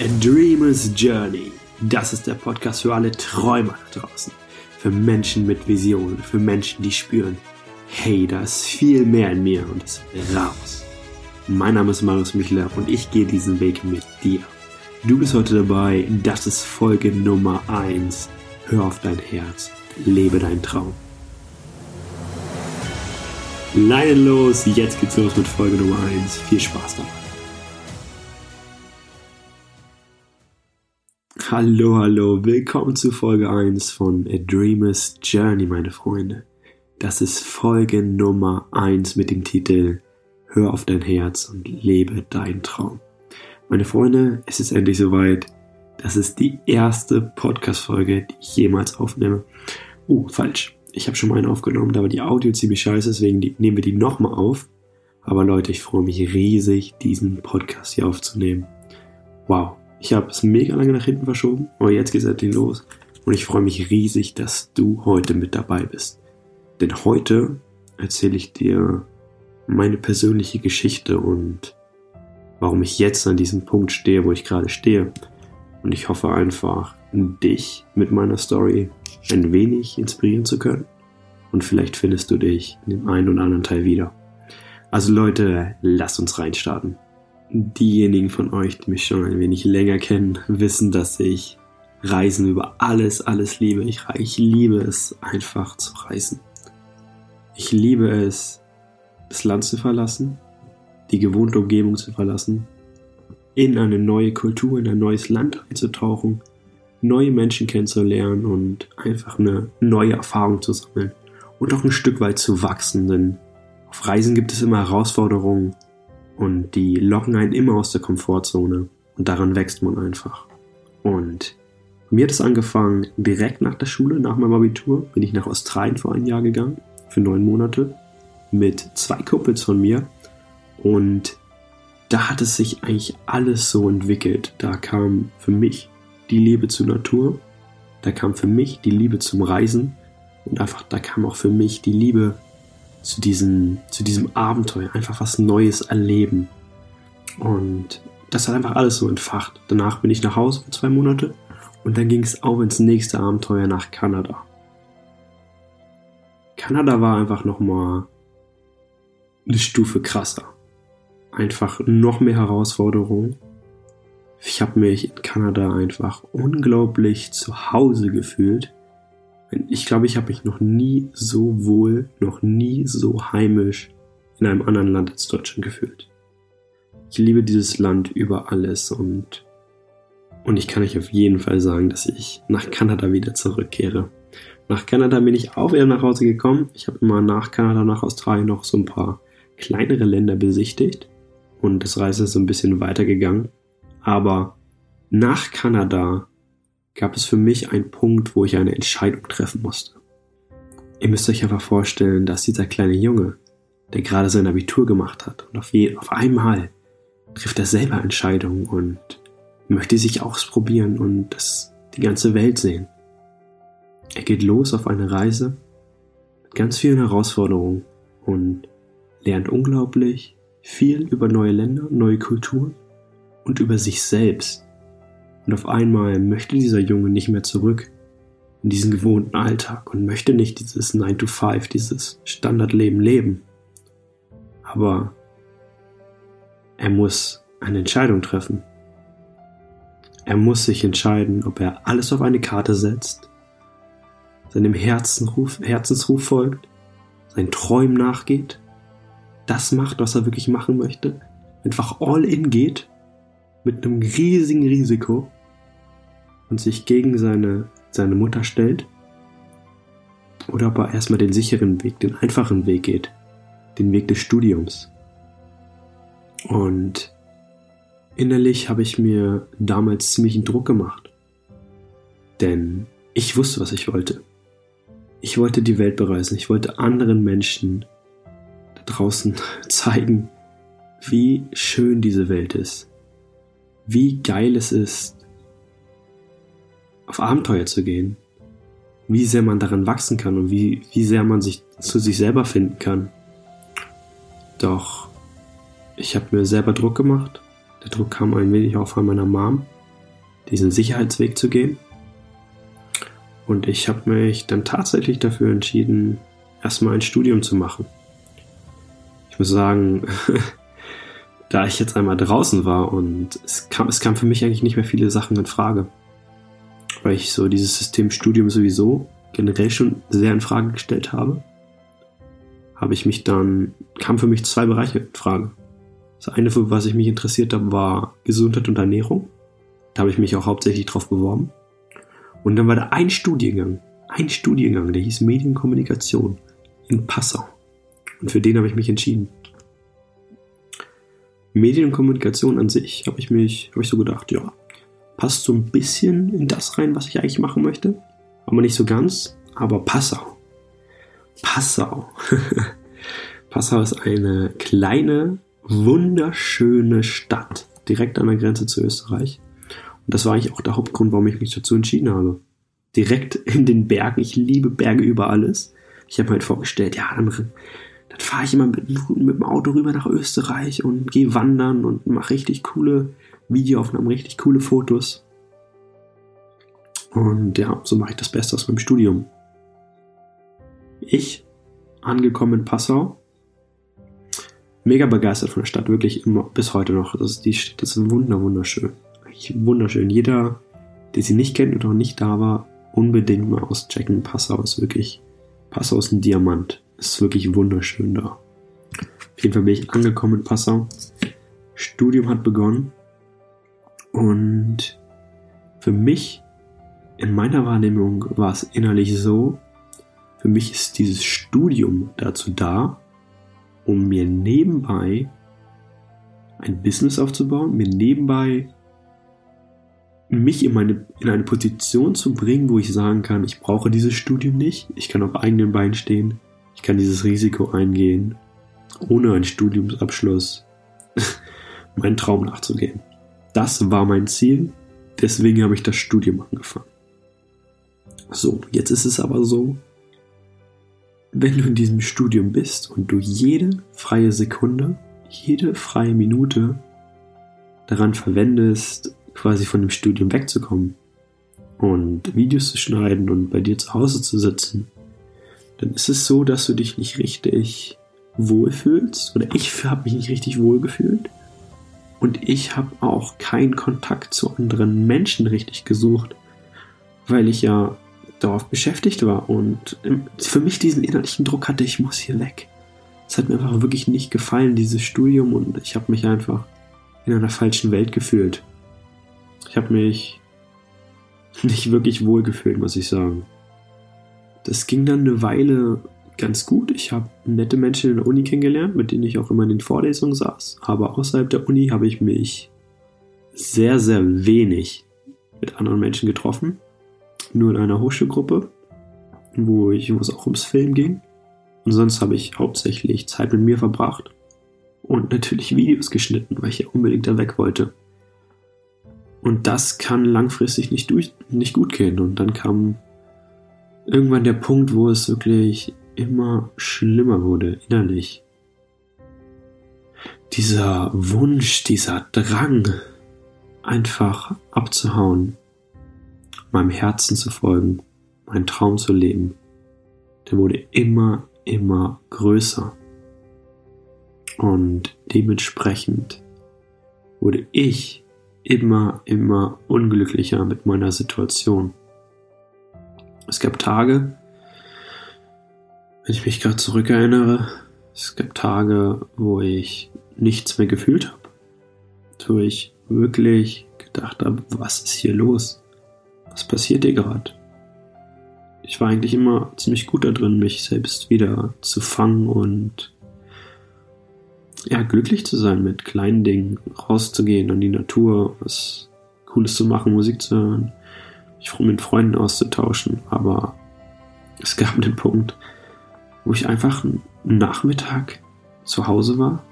A Dreamer's Journey. Das ist der Podcast für alle Träumer da draußen. Für Menschen mit Visionen, für Menschen, die spüren, hey, da ist viel mehr in mir und es will raus. Mein Name ist Marius Michler und ich gehe diesen Weg mit dir. Du bist heute dabei, das ist Folge Nummer 1. Hör auf dein Herz, lebe deinen Traum. Leinen los, jetzt geht's los mit Folge Nummer 1. Viel Spaß dabei. Hallo, hallo, willkommen zu Folge 1 von A Dreamer's Journey, meine Freunde. Das ist Folge Nummer 1 mit dem Titel Hör auf dein Herz und lebe deinen Traum. Meine Freunde, es ist endlich soweit. Das ist die erste Podcast-Folge, die ich jemals aufnehme. Oh, falsch. Ich habe schon mal eine aufgenommen, da war die Audio ziemlich scheiße, deswegen nehmen wir die nochmal auf. Aber Leute, ich freue mich riesig, diesen Podcast hier aufzunehmen. Wow, ich habe es mega lange nach hinten verschoben, aber jetzt geht es endlich los. Und ich freue mich riesig, dass du heute mit dabei bist. Denn heute erzähle ich dir meine persönliche Geschichte und warum ich jetzt an diesem Punkt stehe, wo ich gerade stehe. Und ich hoffe einfach, dich mit meiner Story ein wenig inspirieren zu können. Und vielleicht findest du dich in dem einen oder anderen Teil wieder. Also Leute, lasst uns reinstarten diejenigen von euch, die mich schon ein wenig länger kennen, wissen, dass ich Reisen über alles, alles liebe. Ich, ich liebe es einfach zu reisen. Ich liebe es, das Land zu verlassen, die gewohnte Umgebung zu verlassen, in eine neue Kultur, in ein neues Land einzutauchen, neue Menschen kennenzulernen und einfach eine neue Erfahrung zu sammeln und auch ein Stück weit zu wachsen, denn auf Reisen gibt es immer Herausforderungen, und die locken einen immer aus der Komfortzone und daran wächst man einfach. Und mir hat es angefangen, direkt nach der Schule, nach meinem Abitur, bin ich nach Australien vor ein Jahr gegangen, für neun Monate, mit zwei Kumpels von mir. Und da hat es sich eigentlich alles so entwickelt. Da kam für mich die Liebe zur Natur, da kam für mich die Liebe zum Reisen und einfach da kam auch für mich die Liebe zu diesem, zu diesem Abenteuer, einfach was Neues erleben. Und das hat einfach alles so entfacht. Danach bin ich nach Hause für zwei Monate und dann ging es auch ins nächste Abenteuer nach Kanada. Kanada war einfach nochmal eine Stufe krasser. Einfach noch mehr Herausforderungen. Ich habe mich in Kanada einfach unglaublich zu Hause gefühlt ich glaube, ich habe mich noch nie so wohl, noch nie so heimisch in einem anderen Land als Deutschland gefühlt. Ich liebe dieses Land über alles und, und ich kann euch auf jeden Fall sagen, dass ich nach Kanada wieder zurückkehre. Nach Kanada bin ich auch wieder nach Hause gekommen. Ich habe immer nach Kanada, nach Australien noch so ein paar kleinere Länder besichtigt und das Reise ist so ein bisschen weitergegangen. Aber nach Kanada gab es für mich einen Punkt, wo ich eine Entscheidung treffen musste. Ihr müsst euch einfach vorstellen, dass dieser kleine Junge, der gerade sein Abitur gemacht hat und auf, je, auf einmal trifft er selber Entscheidungen und möchte sich ausprobieren und das, die ganze Welt sehen. Er geht los auf eine Reise mit ganz vielen Herausforderungen und lernt unglaublich viel über neue Länder, neue Kulturen und über sich selbst und auf einmal möchte dieser Junge nicht mehr zurück in diesen gewohnten Alltag und möchte nicht dieses 9 to 5, dieses Standardleben leben. Aber er muss eine Entscheidung treffen. Er muss sich entscheiden, ob er alles auf eine Karte setzt, seinem Herzensruf, Herzensruf folgt, seinen Träumen nachgeht, das macht, was er wirklich machen möchte, einfach all in geht, mit einem riesigen Risiko und sich gegen seine, seine Mutter stellt. Oder ob er erstmal den sicheren Weg, den einfachen Weg geht, den Weg des Studiums. Und innerlich habe ich mir damals ziemlich Druck gemacht. Denn ich wusste, was ich wollte. Ich wollte die Welt bereisen. Ich wollte anderen Menschen da draußen zeigen, wie schön diese Welt ist. Wie geil es ist, auf Abenteuer zu gehen. Wie sehr man daran wachsen kann und wie, wie sehr man sich zu sich selber finden kann. Doch ich habe mir selber Druck gemacht. Der Druck kam ein wenig auch von meiner Mom, diesen Sicherheitsweg zu gehen. Und ich habe mich dann tatsächlich dafür entschieden, erstmal ein Studium zu machen. Ich muss sagen, da ich jetzt einmal draußen war und es kam, es kam für mich eigentlich nicht mehr viele Sachen in Frage. Weil ich so dieses System Studium sowieso generell schon sehr in Frage gestellt habe, habe ich mich dann, kam für mich zwei Bereiche in Frage. Das eine, für was ich mich interessiert habe, war Gesundheit und Ernährung. Da habe ich mich auch hauptsächlich drauf beworben. Und dann war da ein Studiengang, ein Studiengang, der hieß Medienkommunikation in Passau. Und für den habe ich mich entschieden. Medienkommunikation an sich habe ich mich, habe ich so gedacht, ja, passt so ein bisschen in das rein, was ich eigentlich machen möchte. Aber nicht so ganz, aber Passau. Passau. Passau ist eine kleine, wunderschöne Stadt direkt an der Grenze zu Österreich. Und das war eigentlich auch der Hauptgrund, warum ich mich dazu entschieden habe. Direkt in den Bergen. Ich liebe Berge über alles. Ich habe mir halt vorgestellt, ja, dann, dann fahre ich immer mit, mit dem Auto rüber nach Österreich und gehe wandern und mache richtig coole Videoaufnahmen, richtig coole Fotos. Und ja, so mache ich das Beste aus meinem Studium. Ich, angekommen in Passau, mega begeistert von der Stadt, wirklich immer bis heute noch. Das ist, die Stadt ist wunder, wunderschön. Wunderschön. Jeder, der sie nicht kennt oder noch nicht da war, unbedingt mal auschecken. Passau ist wirklich, Passau ist ein Diamant. Ist wirklich wunderschön da. Auf jeden Fall bin ich angekommen in Passau. Studium hat begonnen. Und für mich in meiner Wahrnehmung war es innerlich so, für mich ist dieses Studium dazu da, um mir nebenbei ein Business aufzubauen, mir nebenbei mich in, meine, in eine Position zu bringen, wo ich sagen kann, ich brauche dieses Studium nicht, ich kann auf eigenen Beinen stehen, ich kann dieses Risiko eingehen, ohne einen Studiumsabschluss meinen Traum nachzugehen. Das war mein Ziel, deswegen habe ich das Studium angefangen. So, jetzt ist es aber so, wenn du in diesem Studium bist und du jede freie Sekunde, jede freie Minute daran verwendest, quasi von dem Studium wegzukommen und Videos zu schneiden und bei dir zu Hause zu sitzen, dann ist es so, dass du dich nicht richtig wohlfühlst oder ich habe mich nicht richtig wohlgefühlt und ich habe auch keinen Kontakt zu anderen Menschen richtig gesucht, weil ich ja darauf beschäftigt war und für mich diesen innerlichen Druck hatte, ich muss hier weg. Es hat mir einfach wirklich nicht gefallen, dieses Studium und ich habe mich einfach in einer falschen Welt gefühlt. Ich habe mich nicht wirklich wohl gefühlt, muss ich sagen. Das ging dann eine Weile ganz gut. Ich habe nette Menschen in der Uni kennengelernt, mit denen ich auch immer in den Vorlesungen saß. Aber außerhalb der Uni habe ich mich sehr, sehr wenig mit anderen Menschen getroffen nur in einer Hochschulgruppe, wo, ich, wo es auch ums Film ging. Und sonst habe ich hauptsächlich Zeit mit mir verbracht und natürlich Videos geschnitten, weil ich ja unbedingt da weg wollte. Und das kann langfristig nicht, durch, nicht gut gehen. Und dann kam irgendwann der Punkt, wo es wirklich immer schlimmer wurde, innerlich. Dieser Wunsch, dieser Drang, einfach abzuhauen, meinem Herzen zu folgen, meinen Traum zu leben, der wurde immer, immer größer. Und dementsprechend wurde ich immer, immer unglücklicher mit meiner Situation. Es gab Tage, wenn ich mich gerade zurückerinnere, es gab Tage, wo ich nichts mehr gefühlt habe. Wo ich wirklich gedacht habe, was ist hier los? was passiert dir gerade? Ich war eigentlich immer ziemlich gut da drin, mich selbst wieder zu fangen und ja, glücklich zu sein mit kleinen Dingen, rauszugehen an die Natur, was Cooles zu machen, Musik zu hören, mich mit Freunden auszutauschen. Aber es gab den Punkt, wo ich einfach einen Nachmittag zu Hause war,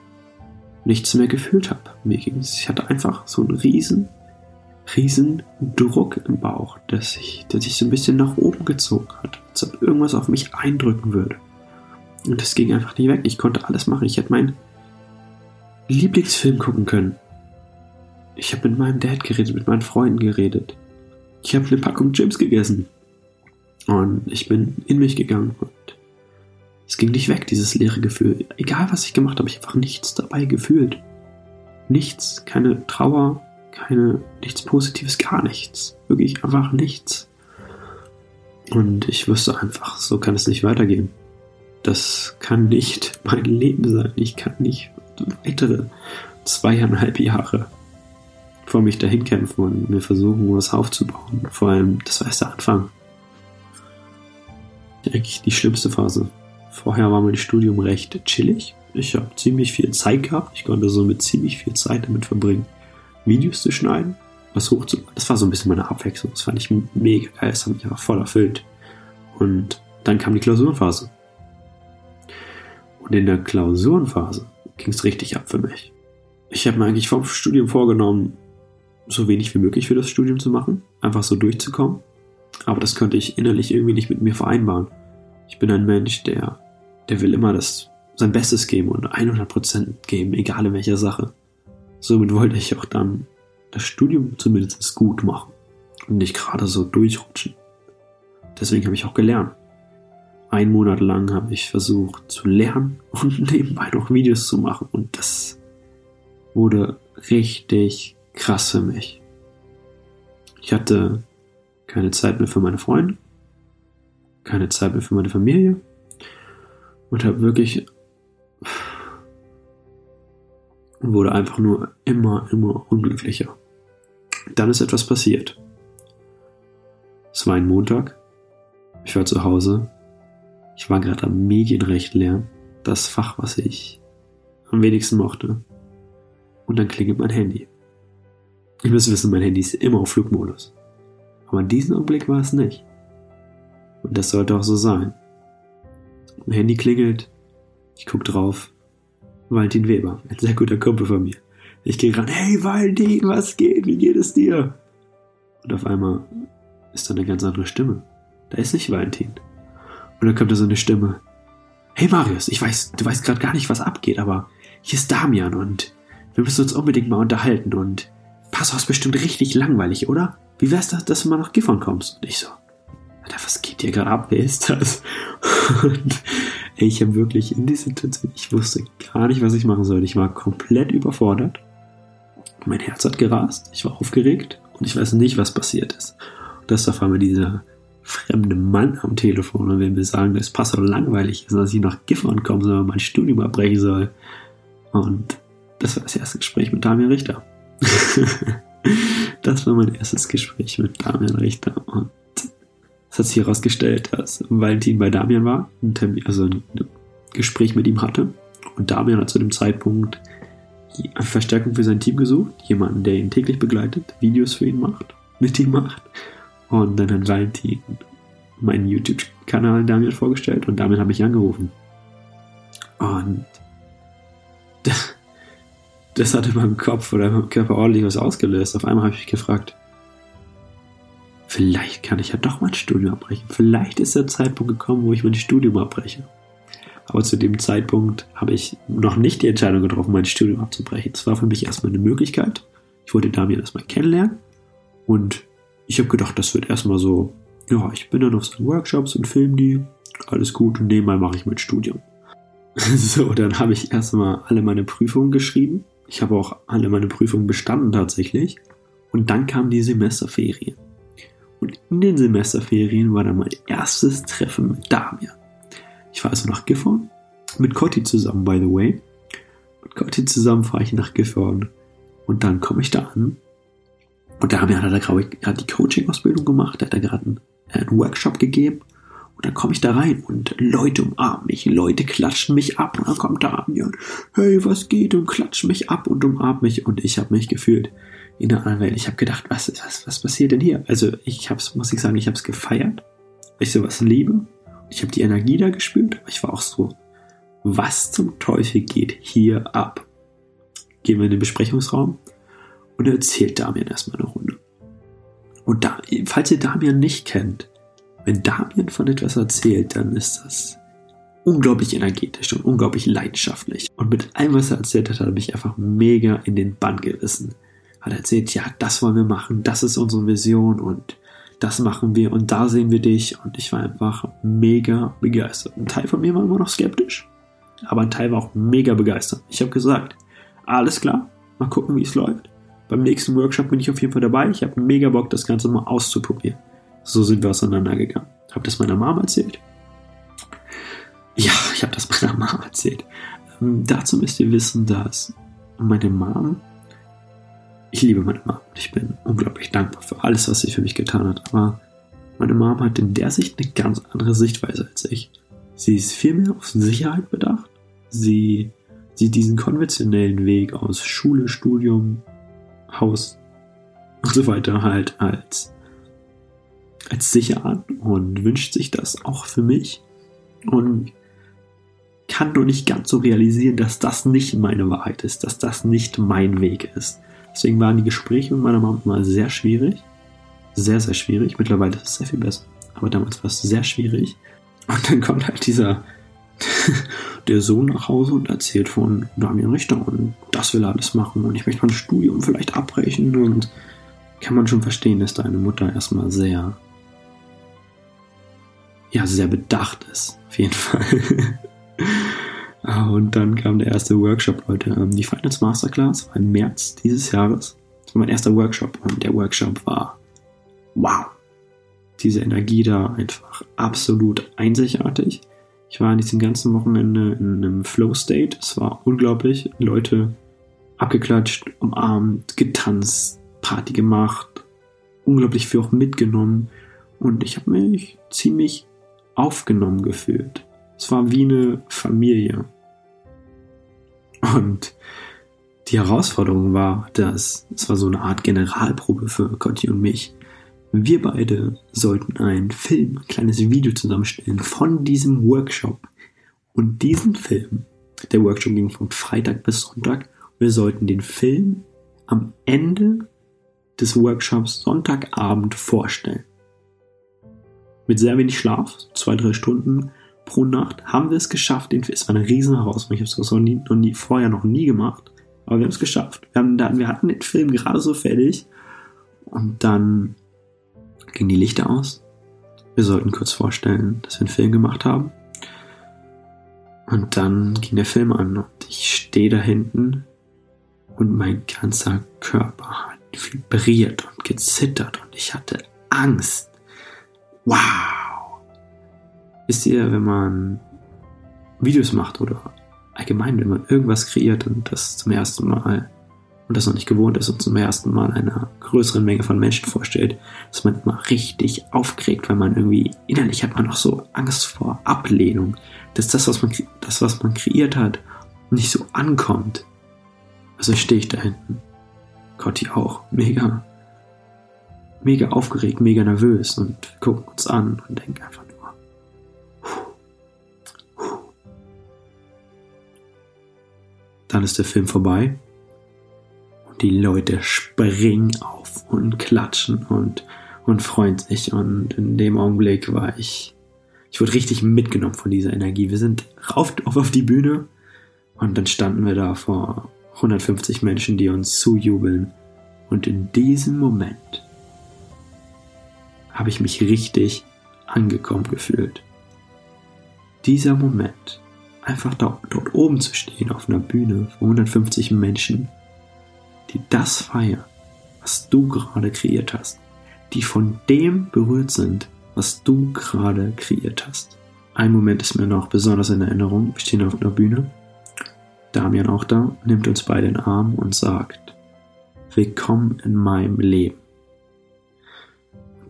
nichts mehr gefühlt habe. Ich hatte einfach so einen riesen riesen Druck im Bauch, der sich, der sich so ein bisschen nach oben gezogen hat, als ob irgendwas auf mich eindrücken würde. Und das ging einfach nicht weg. Ich konnte alles machen. Ich hätte meinen Lieblingsfilm gucken können. Ich habe mit meinem Dad geredet, mit meinen Freunden geredet. Ich habe eine Packung Chips gegessen. Und ich bin in mich gegangen und es ging nicht weg, dieses leere Gefühl. Egal was ich gemacht habe, ich einfach nichts dabei gefühlt. Nichts, keine Trauer, keine, nichts Positives, gar nichts. Wirklich einfach nichts. Und ich wusste einfach, so kann es nicht weitergehen. Das kann nicht mein Leben sein. Ich kann nicht weitere zweieinhalb Jahre vor mich dahin kämpfen und mir versuchen, was aufzubauen. Vor allem, das war erst der Anfang. Eigentlich die schlimmste Phase. Vorher war mein Studium recht chillig. Ich habe ziemlich viel Zeit gehabt. Ich konnte somit ziemlich viel Zeit damit verbringen, Videos zu schneiden, was hochzuladen. Das war so ein bisschen meine Abwechslung. Das fand ich mega geil. Das hat mich einfach voll erfüllt. Und dann kam die Klausurenphase. Und in der Klausurenphase ging es richtig ab für mich. Ich habe mir eigentlich vom Studium vorgenommen, so wenig wie möglich für das Studium zu machen, einfach so durchzukommen. Aber das konnte ich innerlich irgendwie nicht mit mir vereinbaren. Ich bin ein Mensch, der, der will immer das, sein Bestes geben und 100% geben, egal in welcher Sache. Somit wollte ich auch dann das Studium zumindest gut machen und nicht gerade so durchrutschen. Deswegen habe ich auch gelernt. Ein Monat lang habe ich versucht zu lernen und nebenbei noch Videos zu machen und das wurde richtig krass für mich. Ich hatte keine Zeit mehr für meine Freunde, keine Zeit mehr für meine Familie und habe wirklich wurde einfach nur immer, immer unglücklicher. Dann ist etwas passiert. Es war ein Montag. Ich war zu Hause. Ich war gerade am Medienrecht lernen. Das Fach, was ich am wenigsten mochte. Und dann klingelt mein Handy. Ich muss wissen, mein Handy ist immer auf Flugmodus. Aber in diesem Augenblick war es nicht. Und das sollte auch so sein. Mein Handy klingelt. Ich gucke drauf. Valentin Weber, ein sehr guter Kumpel von mir. Ich gehe ran, hey Valentin, was geht? Wie geht es dir? Und auf einmal ist da eine ganz andere Stimme. Da ist nicht Valentin. Und dann kommt da so eine Stimme. Hey Marius, ich weiß, du weißt gerade gar nicht, was abgeht, aber hier ist Damian und wir müssen uns unbedingt mal unterhalten und Passau ist bestimmt richtig langweilig, oder? Wie wär's das, dass du mal nach Gifhorn kommst? Und ich so, Alter, was geht hier gerade ab? Wer ist das? Und ich habe wirklich in dieser Situation, ich wusste gar nicht, was ich machen soll. Ich war komplett überfordert. Mein Herz hat gerast, ich war aufgeregt und ich weiß nicht, was passiert ist. Und das ist auf einmal dieser fremde Mann am Telefon und will mir sagen, dass Passau langweilig ist, dass ich nach Gifhorn kommen soll, mein Studium abbrechen soll. Und das war das erste Gespräch mit Damian Richter. das war mein erstes Gespräch mit Damian Richter. Und es hat sich herausgestellt, dass Valentin bei Damian war, also ein Gespräch mit ihm hatte. Und Damian hat zu dem Zeitpunkt eine Verstärkung für sein Team gesucht. Jemanden, der ihn täglich begleitet, Videos für ihn macht, mit ihm macht. Und dann hat Valentin meinen YouTube-Kanal Damian vorgestellt und Damian habe ich angerufen. Und das hat in meinem Kopf oder in meinem Körper ordentlich was ausgelöst. Auf einmal habe ich mich gefragt, vielleicht kann ich ja doch mein Studium abbrechen. Vielleicht ist der Zeitpunkt gekommen, wo ich mein Studium abbreche. Aber zu dem Zeitpunkt habe ich noch nicht die Entscheidung getroffen, mein Studium abzubrechen. Es war für mich erstmal eine Möglichkeit. Ich wollte Damian erstmal kennenlernen. Und ich habe gedacht, das wird erstmal so, ja, ich bin dann auf seinen Workshops und filme die. Alles gut und nebenbei mache ich mein Studium. so, dann habe ich erstmal alle meine Prüfungen geschrieben ich habe auch alle meine Prüfungen bestanden tatsächlich. Und dann kamen die Semesterferien. Und in den Semesterferien war dann mein erstes Treffen mit Damian. Ich war also nach Gifhorn, mit Cotti zusammen, by the way. Mit Cotti zusammen fahre ich nach Gifhorn. Und dann komme ich da an. Und Damian hat da gerade die Coaching-Ausbildung gemacht, hat da gerade einen, einen Workshop gegeben. Und dann komme ich da rein und Leute umarmen mich, Leute klatschen mich ab und dann kommt da Amion, hey, was geht? Und klatschen mich ab und umarmen mich und ich habe mich gefühlt in einer anderen Welt. Ich habe gedacht, was, was, was passiert denn hier? Also ich habe muss ich sagen, ich habe es gefeiert, weil ich sowas liebe. Ich habe die Energie da gespürt, aber ich war auch so, was zum Teufel geht hier ab? Gehen wir in den Besprechungsraum und er erzählt Damian erstmal eine Runde. Und da, falls ihr Damian nicht kennt, wenn Damien von etwas erzählt, dann ist das unglaublich energetisch und unglaublich leidenschaftlich. Und mit allem, was er erzählt hat, hat er mich einfach mega in den Bann gerissen. hat erzählt, ja, das wollen wir machen, das ist unsere Vision und das machen wir und da sehen wir dich. Und ich war einfach mega begeistert. Ein Teil von mir war immer noch skeptisch, aber ein Teil war auch mega begeistert. Ich habe gesagt, alles klar, mal gucken, wie es läuft. Beim nächsten Workshop bin ich auf jeden Fall dabei. Ich habe mega Bock, das Ganze mal auszuprobieren. So sind wir auseinandergegangen. Habe das meiner Mom erzählt. Ja, ich habe das meiner Mom erzählt. Ähm, dazu müsst ihr wissen, dass meine Mom ich liebe meine Mom und ich bin unglaublich dankbar für alles, was sie für mich getan hat. Aber meine Mom hat in der Sicht eine ganz andere Sichtweise als ich. Sie ist viel mehr auf Sicherheit bedacht. Sie sieht diesen konventionellen Weg aus Schule, Studium, Haus und so weiter halt als, als sicher an und wünscht sich das auch für mich und kann nur nicht ganz so realisieren, dass das nicht meine Wahrheit ist, dass das nicht mein Weg ist. Deswegen waren die Gespräche mit meiner Mom immer sehr schwierig. Sehr, sehr schwierig. Mittlerweile ist es sehr viel besser. Aber damals war es sehr schwierig. Und dann kommt halt dieser, der Sohn nach Hause und erzählt von Damian Richter und das will er alles machen und ich möchte mein Studium vielleicht abbrechen und kann man schon verstehen, dass deine Mutter erstmal sehr, ja, sehr bedacht ist. Auf jeden Fall. Ah, und dann kam der erste Workshop, Leute. Ähm, die Finance Masterclass war im März dieses Jahres. Das war mein erster Workshop und der Workshop war wow. Diese Energie da einfach absolut einzigartig. Ich war an diesem ganzen Wochenende in einem Flow-State. Es war unglaublich. Leute abgeklatscht, umarmt, getanzt, Party gemacht, unglaublich viel auch mitgenommen. Und ich habe mich ziemlich aufgenommen gefühlt. Es war wie eine Familie. Und die Herausforderung war, dass es war so eine Art Generalprobe für Gotti und mich. Wir beide sollten einen Film, ein kleines Video zusammenstellen von diesem Workshop. Und diesen Film, der Workshop ging von Freitag bis Sonntag, wir sollten den Film am Ende des Workshops Sonntagabend vorstellen. Mit sehr wenig Schlaf, zwei, drei Stunden, pro Nacht haben wir es geschafft. Es war eine riesen Herausforderung. Ich habe es noch nie, noch nie, vorher noch nie gemacht. Aber wir haben es geschafft. Wir, haben wir hatten den Film gerade so fertig. Und dann gingen die Lichter aus. Wir sollten kurz vorstellen, dass wir einen Film gemacht haben. Und dann ging der Film an und ich stehe da hinten und mein ganzer Körper hat vibriert und gezittert und ich hatte Angst. Wow! Wisst ihr, wenn man Videos macht oder allgemein, wenn man irgendwas kreiert und das zum ersten Mal und das noch nicht gewohnt ist und zum ersten Mal einer größeren Menge von Menschen vorstellt, ist man immer richtig aufgeregt, weil man irgendwie innerlich hat man noch so Angst vor Ablehnung, dass das, was man, das, was man kreiert hat, nicht so ankommt. Also stehe ich da hinten. Cotti auch. Mega, mega aufgeregt, mega nervös und gucken uns an und denken einfach Dann ist der Film vorbei und die Leute springen auf und klatschen und, und freuen sich. Und in dem Augenblick war ich, ich wurde richtig mitgenommen von dieser Energie. Wir sind rauf auf, auf die Bühne und dann standen wir da vor 150 Menschen, die uns zujubeln. Und in diesem Moment habe ich mich richtig angekommen gefühlt. Dieser Moment einfach dort, dort oben zu stehen auf einer Bühne vor 150 Menschen, die das feiern, was du gerade kreiert hast, die von dem berührt sind, was du gerade kreiert hast. Ein Moment ist mir noch besonders in Erinnerung. Wir stehen auf einer Bühne. Damian auch da, nimmt uns beide in den Arm und sagt, Willkommen in meinem Leben.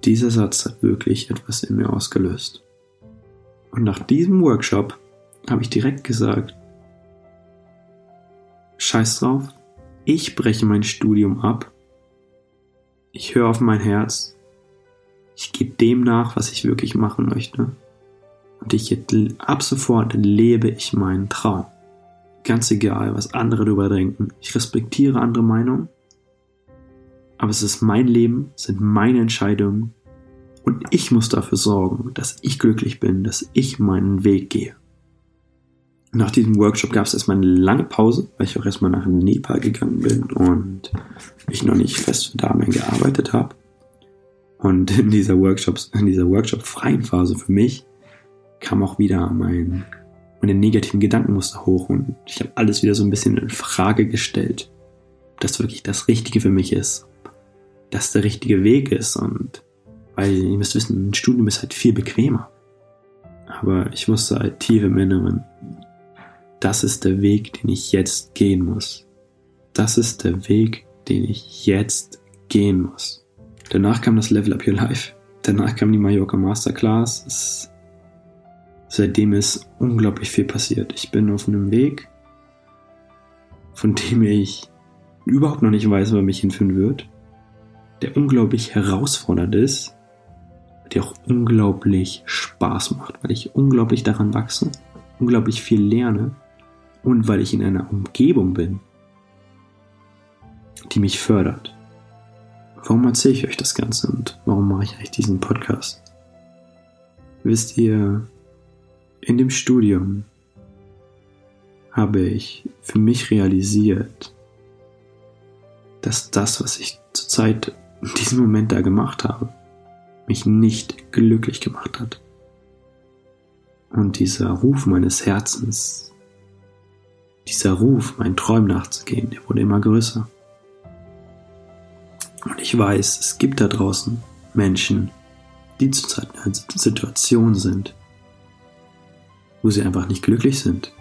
Dieser Satz hat wirklich etwas in mir ausgelöst. Und nach diesem Workshop habe ich direkt gesagt, scheiß drauf, ich breche mein Studium ab, ich höre auf mein Herz, ich gebe dem nach, was ich wirklich machen möchte. Und ich ab sofort lebe ich meinen Traum. Ganz egal, was andere darüber denken. Ich respektiere andere Meinungen. Aber es ist mein Leben, sind meine Entscheidungen. Und ich muss dafür sorgen, dass ich glücklich bin, dass ich meinen Weg gehe. Nach diesem Workshop gab es erstmal eine lange Pause, weil ich auch erstmal nach Nepal gegangen bin und ich noch nicht fest da mehr gearbeitet habe. Und in dieser Workshops, in dieser Workshop-freien Phase für mich kam auch wieder mein, meine negativen Gedankenmuster hoch und ich habe alles wieder so ein bisschen in Frage gestellt, ob das wirklich das Richtige für mich ist, dass der richtige Weg ist und weil ihr müsst wissen, ein Studium ist halt viel bequemer. Aber ich wusste halt tief im Inneren, das ist der Weg, den ich jetzt gehen muss. Das ist der Weg, den ich jetzt gehen muss. Danach kam das Level Up Your Life. Danach kam die Mallorca Masterclass. Es, seitdem ist unglaublich viel passiert. Ich bin auf einem Weg, von dem ich überhaupt noch nicht weiß, wo er mich hinführen wird, der unglaublich herausfordernd ist, der auch unglaublich Spaß macht, weil ich unglaublich daran wachse, unglaublich viel lerne und weil ich in einer Umgebung bin, die mich fördert. Warum erzähle ich euch das Ganze und warum mache ich eigentlich diesen Podcast? Wisst ihr, in dem Studium habe ich für mich realisiert, dass das, was ich zurzeit in diesem Moment da gemacht habe, mich nicht glücklich gemacht hat. Und dieser Ruf meines Herzens, dieser Ruf, meinen Träumen nachzugehen, der wurde immer größer. Und ich weiß, es gibt da draußen Menschen, die zurzeit in einer Situation sind, wo sie einfach nicht glücklich sind,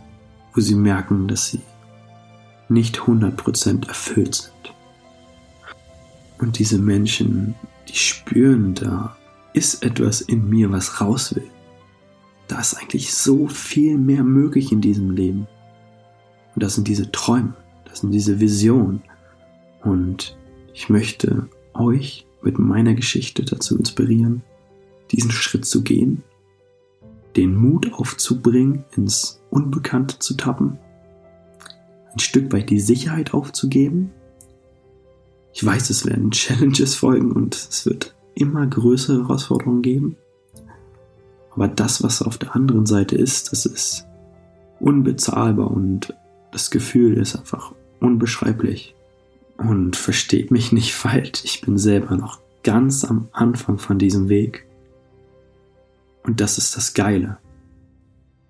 wo sie merken, dass sie nicht 100% erfüllt sind. Und diese Menschen, die spüren, da ist etwas in mir, was raus will. Da ist eigentlich so viel mehr möglich in diesem Leben. Und das sind diese Träume, das sind diese Visionen. Und ich möchte euch mit meiner Geschichte dazu inspirieren, diesen Schritt zu gehen, den Mut aufzubringen, ins Unbekannte zu tappen, ein Stück weit die Sicherheit aufzugeben. Ich weiß, es werden Challenges folgen und es wird immer größere Herausforderungen geben. Aber das, was auf der anderen Seite ist, das ist unbezahlbar und das Gefühl ist einfach unbeschreiblich. Und versteht mich nicht falsch, ich bin selber noch ganz am Anfang von diesem Weg. Und das ist das Geile.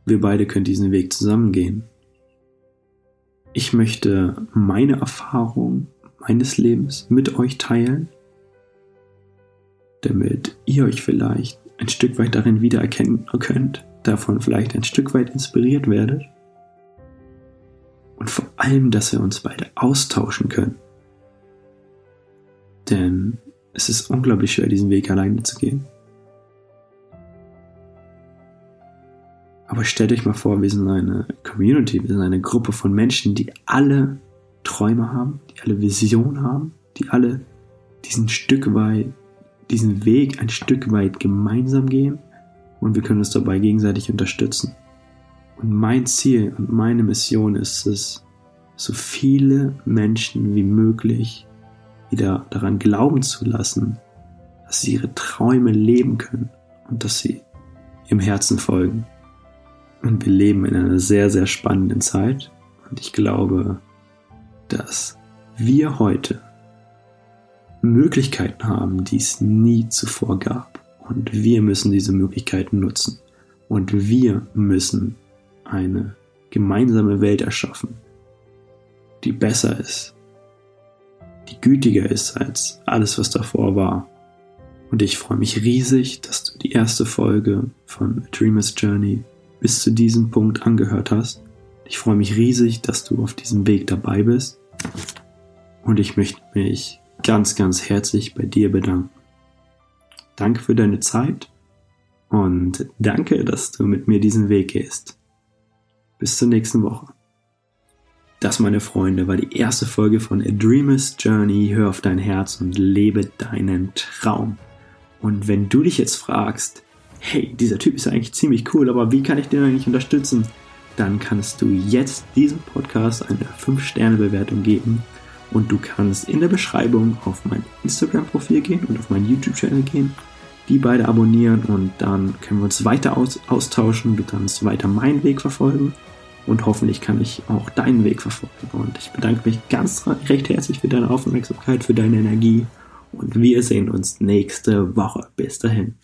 Wir beide können diesen Weg zusammengehen. Ich möchte meine Erfahrung meines Lebens mit euch teilen, damit ihr euch vielleicht ein Stück weit darin wiedererkennen könnt, davon vielleicht ein Stück weit inspiriert werdet und vor allem, dass wir uns beide austauschen können. Denn es ist unglaublich schwer, diesen Weg alleine zu gehen. Aber stellt euch mal vor, wir sind eine Community, wir sind eine Gruppe von Menschen, die alle Träume haben, die alle Visionen haben, die alle diesen Stück weit, diesen Weg ein Stück weit gemeinsam gehen und wir können uns dabei gegenseitig unterstützen. Und mein Ziel und meine Mission ist es, so viele Menschen wie möglich wieder daran glauben zu lassen, dass sie ihre Träume leben können und dass sie ihrem Herzen folgen. Und wir leben in einer sehr, sehr spannenden Zeit und ich glaube, dass wir heute Möglichkeiten haben, die es nie zuvor gab. Und wir müssen diese Möglichkeiten nutzen. Und wir müssen eine gemeinsame Welt erschaffen, die besser ist, die gütiger ist als alles, was davor war. Und ich freue mich riesig, dass du die erste Folge von Dreamer's Journey bis zu diesem Punkt angehört hast. Ich freue mich riesig, dass du auf diesem Weg dabei bist. Und ich möchte mich ganz, ganz herzlich bei dir bedanken. Danke für deine Zeit und danke, dass du mit mir diesen Weg gehst. Bis zur nächsten Woche. Das, meine Freunde, war die erste Folge von A Dreamer's Journey. Hör auf dein Herz und lebe deinen Traum. Und wenn du dich jetzt fragst, hey, dieser Typ ist eigentlich ziemlich cool, aber wie kann ich den eigentlich unterstützen? Dann kannst du jetzt diesem Podcast eine 5-Sterne-Bewertung geben und du kannst in der Beschreibung auf mein Instagram-Profil gehen und auf meinen YouTube-Channel gehen, die beide abonnieren und dann können wir uns weiter aus austauschen. Du kannst weiter meinen Weg verfolgen und hoffentlich kann ich auch deinen Weg verfolgen. Und ich bedanke mich ganz recht herzlich für deine Aufmerksamkeit, für deine Energie und wir sehen uns nächste Woche. Bis dahin.